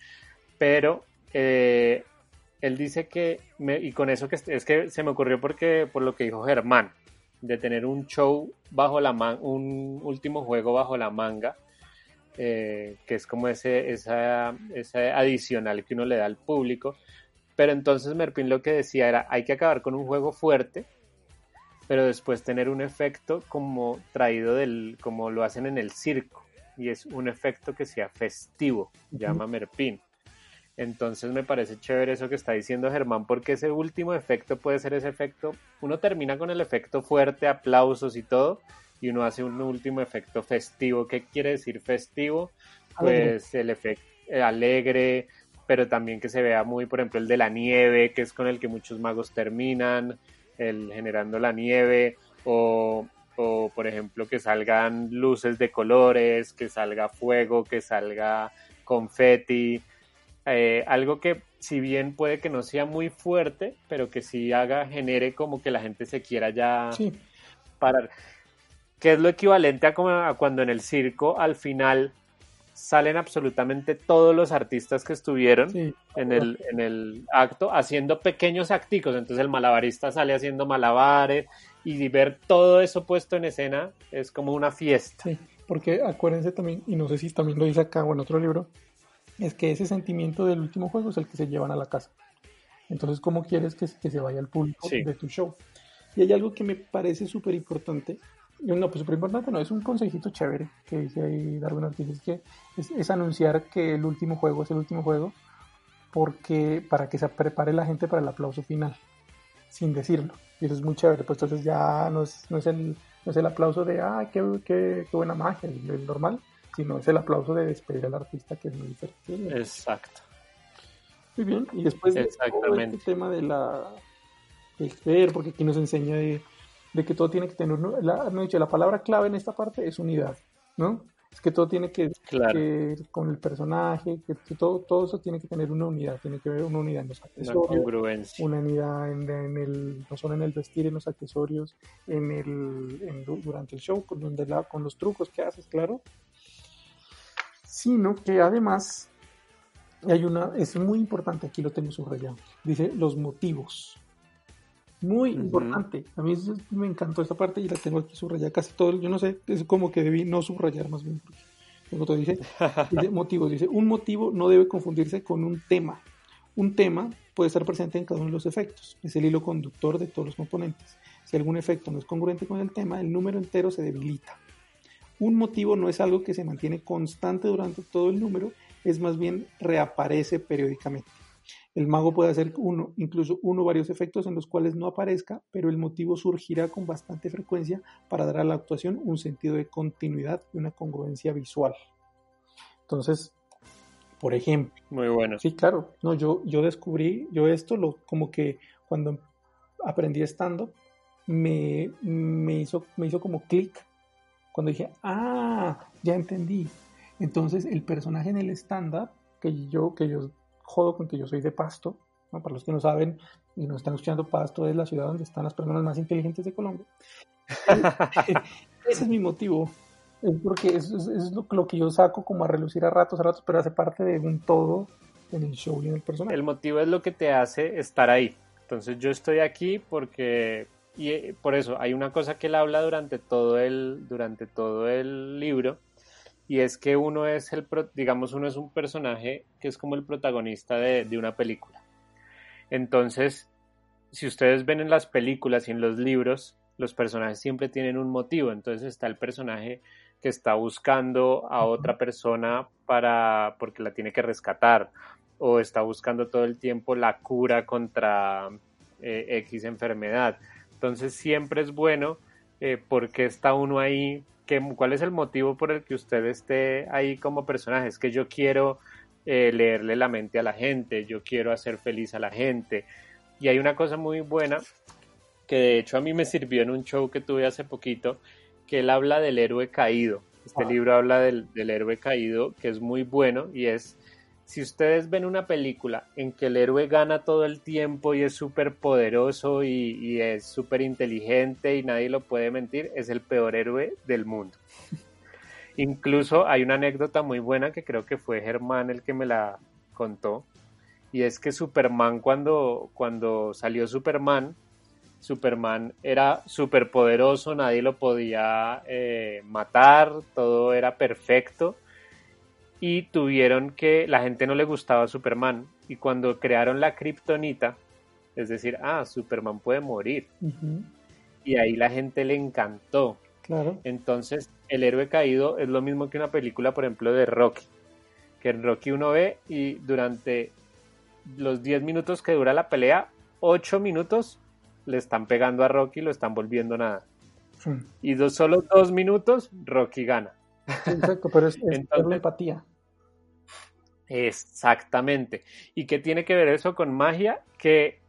S2: Pero eh, él dice que, y con eso que es que se me ocurrió porque por lo que dijo Germán, de tener un show bajo la man, un último juego bajo la manga eh, que es como ese, esa, adicional que uno le da al público. Pero entonces Merpin lo que decía era, hay que acabar con un juego fuerte, pero después tener un efecto como traído del, como lo hacen en el circo, y es un efecto que sea festivo, llama Merpin. Entonces me parece chévere eso que está diciendo Germán, porque ese último efecto puede ser ese efecto, uno termina con el efecto fuerte, aplausos y todo, y uno hace un último efecto festivo. ¿Qué quiere decir festivo? Pues el efecto eh, alegre, pero también que se vea muy, por ejemplo, el de la nieve, que es con el que muchos magos terminan, el generando la nieve, o, o por ejemplo que salgan luces de colores, que salga fuego, que salga confeti, eh, algo que si bien puede que no sea muy fuerte, pero que sí haga, genere como que la gente se quiera ya parar que es lo equivalente a, como a cuando en el circo al final salen absolutamente todos los artistas que estuvieron
S4: Sí.
S2: en, el, en el acto haciendo pequeños acticos. Entonces el malabarista sale haciendo malabares y ver todo eso puesto en escena es como una fiesta.
S4: Sí, porque acuérdense también, y no sé si también lo dice acá o en otro libro, es que ese sentimiento del último juego es el que se llevan a la casa. Entonces, ¿cómo quieres que, que se vaya al público
S2: Sí.
S4: de tu show? Y hay algo que me parece súper importante. No, pues súper importante no, es un consejito chévere que dice ahí Darwin Ortiz, es que es, es anunciar que el último juego es el último juego porque para que se prepare la gente para el aplauso final, sin decirlo. Y eso es muy chévere, pues entonces ya no es, no es, el, no es el aplauso de, ah, qué, qué, qué buena magia, el, el normal, sino es el aplauso de despedir al artista, que es muy diferente.
S2: Exacto.
S4: Muy bien, y después de todo
S2: Exactamente.
S4: este tema de la del ver, porque aquí nos enseña de, de que todo tiene que tener, una- la, no he dicho, la palabra clave en esta parte es unidad, ¿no? Es que todo tiene que
S2: Claro.
S4: que con el personaje, que, que todo, todo eso tiene que tener una unidad, tiene que haber una unidad en los
S2: Una
S4: accesorios,
S2: congruencia.
S4: una unidad en, en el, no solo en el vestir, en los accesorios, en el, en du- durante el show, con, donde la, con los trucos que haces, claro, sino que además hay una, es muy importante, aquí lo tengo subrayado, dice los motivos. Muy importante. A mí eso- me encantó esta parte y la tengo aquí subrayada casi todo. Yo no sé, es como que debí no subrayar más bien. tengo todo. Dice, dice motivos. Dice, un motivo no debe confundirse con un tema. Un tema puede estar presente en cada uno de los efectos. Es el hilo conductor de todos los componentes. Si algún efecto no es congruente con el tema, el número entero se debilita. Un motivo no es algo que se mantiene constante durante todo el número, es más bien reaparece periódicamente. El mago puede hacer uno, incluso uno o varios efectos en los cuales no aparezca, pero el motivo surgirá con bastante frecuencia para dar a la actuación un sentido de continuidad y una congruencia visual. Entonces, por ejemplo,
S2: Muy bueno.
S4: Sí, claro. No, yo, yo descubrí, yo esto lo, como que cuando aprendí estando, me, me hizo, me hizo como clic. Cuando dije, ah, ya entendí. Entonces, el personaje en el stand-up, que yo, que yo jodo con que yo soy de Pasto, ¿no? para los que no saben y no están escuchando, Pasto es la ciudad donde están las personas más inteligentes de Colombia. *laughs* Ese es mi motivo. Es porque es, lo, lo que yo saco como a relucir a ratos, a ratos, pero hace parte de un todo en el show y en el personaje.
S2: El motivo es lo que te hace estar ahí. Entonces yo estoy aquí porque y eh, por eso hay una cosa que él habla durante todo el durante todo el libro y es que uno es el digamos uno es un personaje que es como el protagonista de, de una película. Entonces, si ustedes ven en las películas y en los libros, los personajes siempre tienen un motivo. Entonces está el personaje que está buscando a otra persona para porque la tiene que rescatar o está buscando todo el tiempo la cura contra eh, X enfermedad. Entonces siempre es bueno eh, porque está uno ahí, que, cuál es el motivo por el que usted esté ahí como personaje. Es que yo quiero eh, leerle la mente a la gente, yo quiero hacer feliz a la gente. Y hay una cosa muy buena que de hecho a mí me sirvió en un show que tuve hace poquito, que él habla del héroe caído. Este
S4: Ah.
S2: libro habla del, del héroe caído, que es muy bueno y es si ustedes ven una película en que el héroe gana todo el tiempo y es súper poderoso y, y es súper inteligente y nadie lo puede mentir, es el peor héroe del mundo. *laughs* Incluso hay una anécdota muy buena que creo que fue Germán el que me la contó, y es que Superman cuando, cuando salió Superman, Superman era súper poderoso, nadie lo podía eh, matar, todo era perfecto y tuvieron que la gente no le gustaba Superman y cuando crearon la kriptonita, es decir, ah, Superman puede morir y ahí la gente le encantó.
S4: claro.
S2: Entonces, el héroe caído es lo mismo que una película, por ejemplo, de Rocky, que en Rocky uno ve y durante los 10 minutos que dura la pelea, 8 minutos le están pegando a Rocky y lo están volviendo nada.
S4: Sí,
S2: Y dos, solo dos minutos, Rocky gana.
S4: Sí, exacto, pero es, es
S2: Entonces-
S4: la empatía.
S2: Exactamente. ¿Y qué tiene que ver eso con magia? Que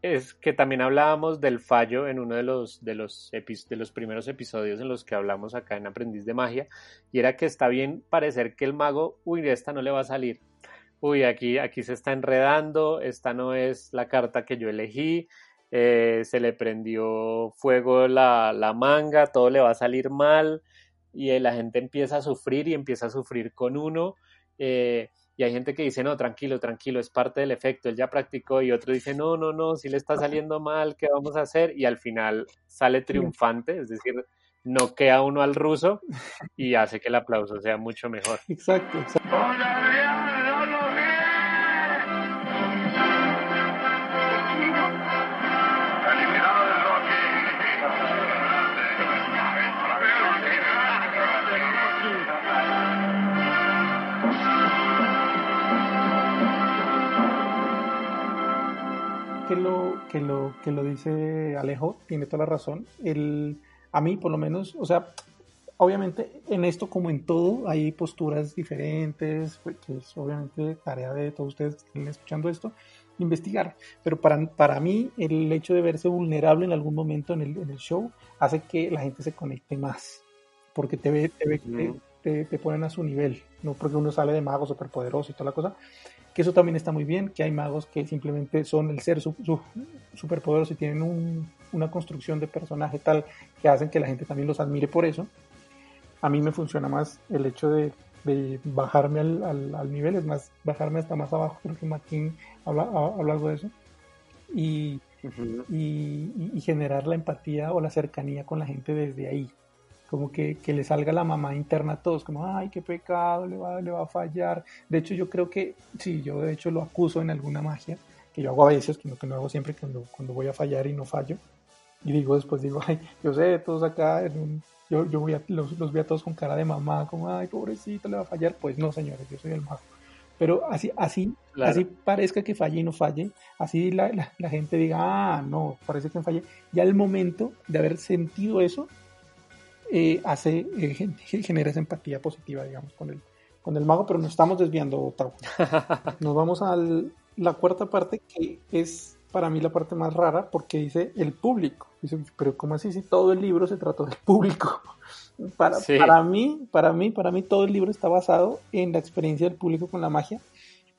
S2: es que también hablábamos del fallo en uno de los, de los, de los primeros episodios en los que hablamos acá en Aprendiz de Magia, y era que está bien parecer que el mago, uy, esta no le va a salir. Uy, aquí, aquí se está enredando, esta no es la carta que yo elegí, eh, se le prendió fuego la, la manga, todo le va a salir mal. Y la gente empieza a sufrir y empieza a sufrir con uno. Eh, y hay gente que dice, no, tranquilo, tranquilo, es parte del efecto, él ya practicó, y otro dice, no, no, no, si le está saliendo mal, ¿qué vamos a hacer? Y al final sale triunfante, es decir, no queda uno al ruso y hace que el aplauso sea mucho mejor.
S4: Exacto, exacto. Que lo, que lo, que lo dice Alejo, tiene toda la razón. El, a mí, por lo menos, o sea, obviamente en esto como en todo hay posturas diferentes, pues, que es obviamente tarea de todos ustedes que estén escuchando esto, investigar. Pero para, para mí el hecho de verse vulnerable en algún momento en el, en el show hace que la gente se conecte más, porque te ve, te, ve, te, te, te ponen a su nivel, no porque uno sale de mago superpoderoso y toda la cosa, que eso también está muy bien, que hay magos que simplemente son el ser su, su, superpoderoso y tienen un, una construcción de personaje tal que hacen que la gente también los admire por eso. A mí me funciona más el hecho de, de bajarme al, al, al, nivel, es más, bajarme hasta más abajo, creo que Martín habla, habla algo de eso, y, uh -huh. y, y, generar la empatía o la cercanía con la gente desde ahí. Como que, que, le salga la mamá interna a todos, como, ay, qué pecado, le va, le va a fallar. De hecho, yo creo que, sí, yo de hecho lo acuso en alguna magia, que yo hago a veces, que no, que no hago siempre cuando, cuando voy a fallar y no fallo. Y digo después, digo, ay, yo sé, todos acá, en un, yo, yo voy a, los, los vi a todos con cara de mamá, como, ay, pobrecito, le va a fallar. Pues no, señores, yo soy el mago. Pero así, así, claro. así parezca que falle y no falle, así la, la, la gente diga, ah, no, parece que falle. Ya el momento de haber sentido eso, eh, hace, eh, genera esa empatía positiva, digamos, con el, con el mago, pero nos estamos desviando, Tau. *laughs* Nos vamos a la cuarta parte, que es para mí la parte más rara, porque dice el público. Dice, pero ¿cómo así si todo el libro se trató del público? *laughs* Para, sí. para mí, para mí, para mí todo el libro está basado en la experiencia del público con la magia,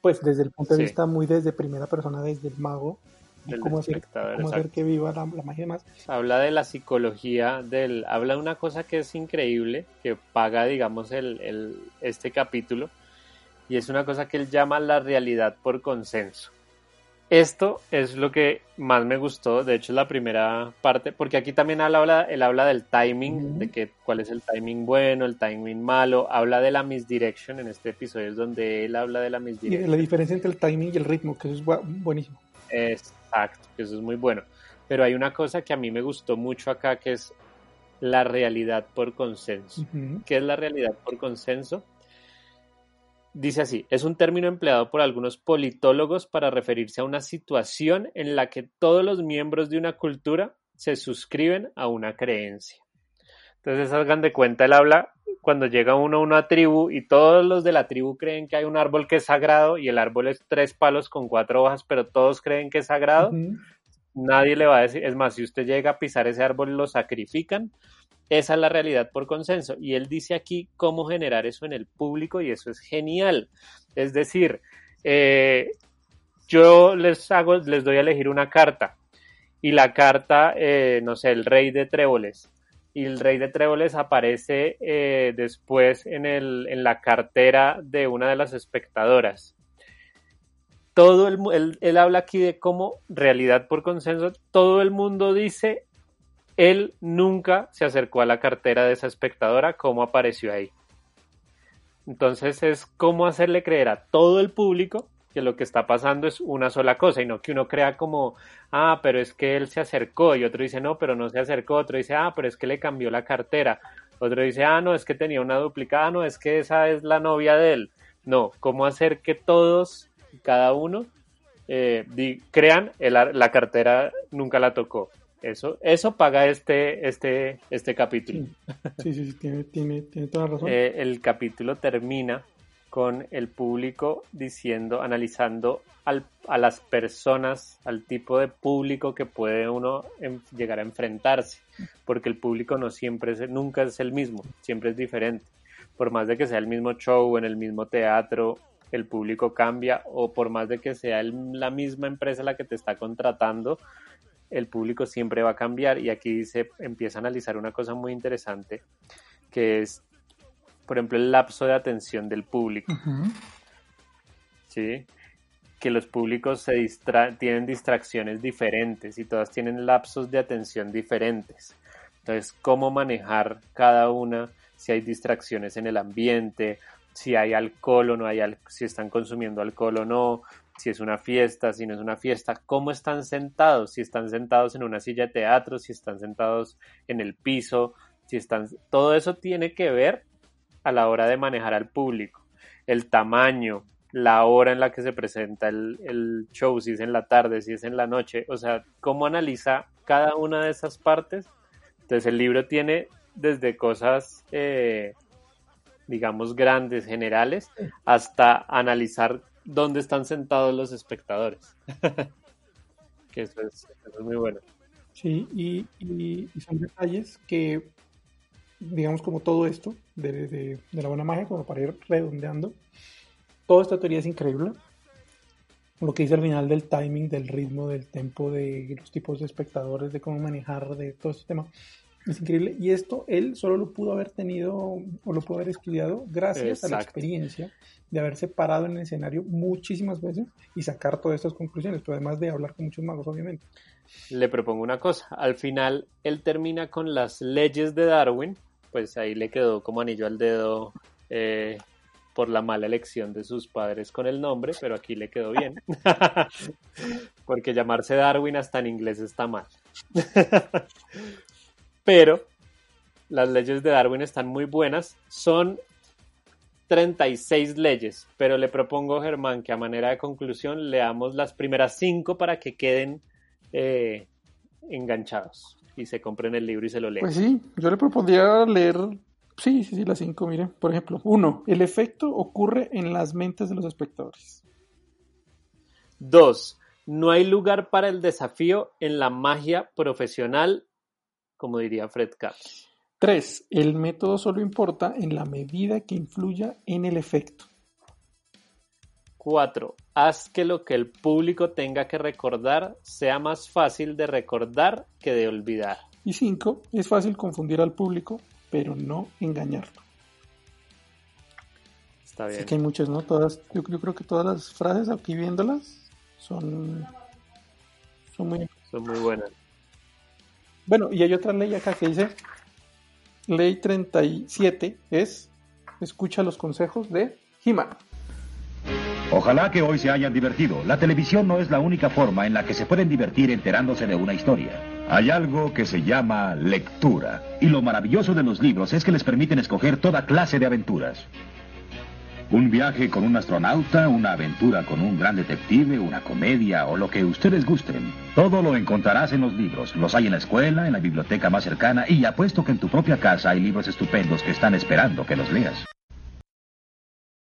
S4: pues desde el punto de sí. vista muy desde primera persona, desde el mago,
S2: del
S4: cómo hacer, cómo hacer que viva la, la, magia más.
S2: Habla de la psicología, del, habla de una cosa que es increíble, que paga, digamos, el, el, este capítulo, y es una cosa que él llama la realidad por consenso. Esto es lo que más me gustó, de hecho es la primera parte, porque aquí también habla, él habla del timing, uh -huh. de que, cuál es el timing bueno, el timing malo, habla de la misdirection, en este episodio es donde él habla de la misdirection.
S4: Y la diferencia entre el timing y el ritmo, que eso es buenísimo.
S2: Exacto, eso es muy bueno. Pero hay una cosa que a mí me gustó mucho acá, que es la realidad por consenso. Uh -huh. ¿Qué es la realidad por consenso? Dice así, es un término empleado por algunos politólogos para referirse a una situación en la que todos los miembros de una cultura se suscriben a una creencia. Entonces, hagan de cuenta, él habla cuando llega uno a una tribu y todos los de la tribu creen que hay un árbol que es sagrado y el árbol es tres palos con cuatro hojas, pero todos creen que es sagrado, uh -huh. nadie le va a decir, es más, si usted llega a pisar ese árbol lo sacrifican, esa es la realidad por consenso. Y él dice aquí cómo generar eso en el público y eso es genial. Es decir, eh, yo les hago, les doy a elegir una carta y la carta, eh, no sé, el rey de tréboles. Y el rey de tréboles aparece eh, después en, la cartera de una de las espectadoras. Todo el, él, él habla aquí de cómo realidad por consenso, todo el mundo dice él nunca se acercó a la cartera de esa espectadora, cómo apareció ahí. Entonces es cómo hacerle creer a todo el público que lo que está pasando es una sola cosa y no que uno crea como, ah, pero es que él se acercó y otro dice, no, pero no se acercó, otro dice, ah, pero es que le cambió la cartera, otro dice, ah, no, es que tenía una duplicada, no, es que esa es la novia de él. No, cómo hacer que todos, cada uno, eh, crean el, la cartera nunca la tocó. Eso, eso paga este, este, este capítulo.
S4: Sí, sí, sí tiene, tiene, tiene, toda la razón.
S2: Eh, el capítulo termina con el público diciendo, analizando al, a las personas, al tipo de público que puede uno llegar a enfrentarse, porque el público no siempre es, nunca es el mismo, siempre es diferente. Por más de que sea el mismo show, en el mismo teatro, el público cambia, o por más de que sea la misma empresa la que te está contratando, el público siempre va a cambiar y aquí se empieza a analizar una cosa muy interesante que es, por ejemplo, el lapso de atención del público. ¿sí? Que los públicos se distra- tienen distracciones diferentes y todas tienen lapsos de atención diferentes. Entonces, ¿cómo manejar cada una? Si hay distracciones en el ambiente, si hay alcohol o no hay al- si están consumiendo alcohol o no, si es una fiesta, si no es una fiesta, cómo están sentados, si están sentados en una silla de teatro, si están sentados en el piso, si están, todo eso tiene que ver a la hora de manejar al público, el tamaño, la hora en la que se presenta el, el show, si es en la tarde, si es en la noche, o sea, cómo analiza cada una de esas partes. Entonces el libro tiene desde cosas, eh, digamos, grandes, generales, hasta analizar dónde están sentados los espectadores. *laughs* que eso es, eso es muy bueno.
S4: Sí, y, y- y son detalles que, digamos, como todo esto de, de- la buena magia, como para ir redondeando, toda esta teoría es increíble. Lo que dice al final del timing, del ritmo, del tempo, de los tipos de espectadores, de cómo manejar, de todo este tema. Es increíble. Y esto él solo lo pudo haber tenido o lo pudo haber estudiado gracias a la experiencia de haberse parado en el escenario muchísimas veces y sacar todas estas conclusiones, pero además de hablar con muchos magos, obviamente.
S2: le propongo una cosa. Al final, él termina con las leyes de Darwin, pues ahí le quedó como anillo al dedo eh, por la mala elección de sus padres con el nombre, pero aquí le quedó bien. *laughs* *laughs* Porque llamarse Darwin hasta en inglés está mal. *laughs* pero las leyes de Darwin están muy buenas. Son 36 leyes, pero le propongo, Germán, que a manera de conclusión leamos las primeras cinco para que queden eh, enganchados y se compren el libro y se lo lean.
S4: Pues sí, yo le propondría leer, sí, sí, sí, las cinco, mire, por ejemplo, uno, el efecto ocurre en las mentes de los espectadores.
S2: Dos, no hay lugar para el desafío en la magia profesional, como diría Fred Katz.
S4: Tres, el método solo importa en la medida que influya en el efecto.
S2: Cuatro, haz que lo que el público tenga que recordar sea más fácil de recordar que de olvidar.
S4: Y cinco, es fácil confundir al público, pero no engañarlo.
S2: Está
S4: Así
S2: bien.
S4: que hay muchas, ¿no? Todas, yo, yo creo que todas las frases aquí viéndolas son, son muy
S2: Son muy buenas.
S4: Bueno, y hay otra ley acá que dice, ley 37 es, escucha los consejos de He-Man.
S6: Ojalá que hoy se hayan divertido. La televisión no es la única forma en la que se pueden divertir enterándose de una historia. Hay algo que se llama lectura. Y lo maravilloso de los libros es que les permiten escoger toda clase de aventuras. Un viaje con un astronauta, una aventura con un gran detective, una comedia o lo que ustedes gusten. Todo lo encontrarás en los libros. Los hay en la escuela, en la biblioteca más cercana y apuesto que en tu propia casa hay libros estupendos que están esperando que los leas.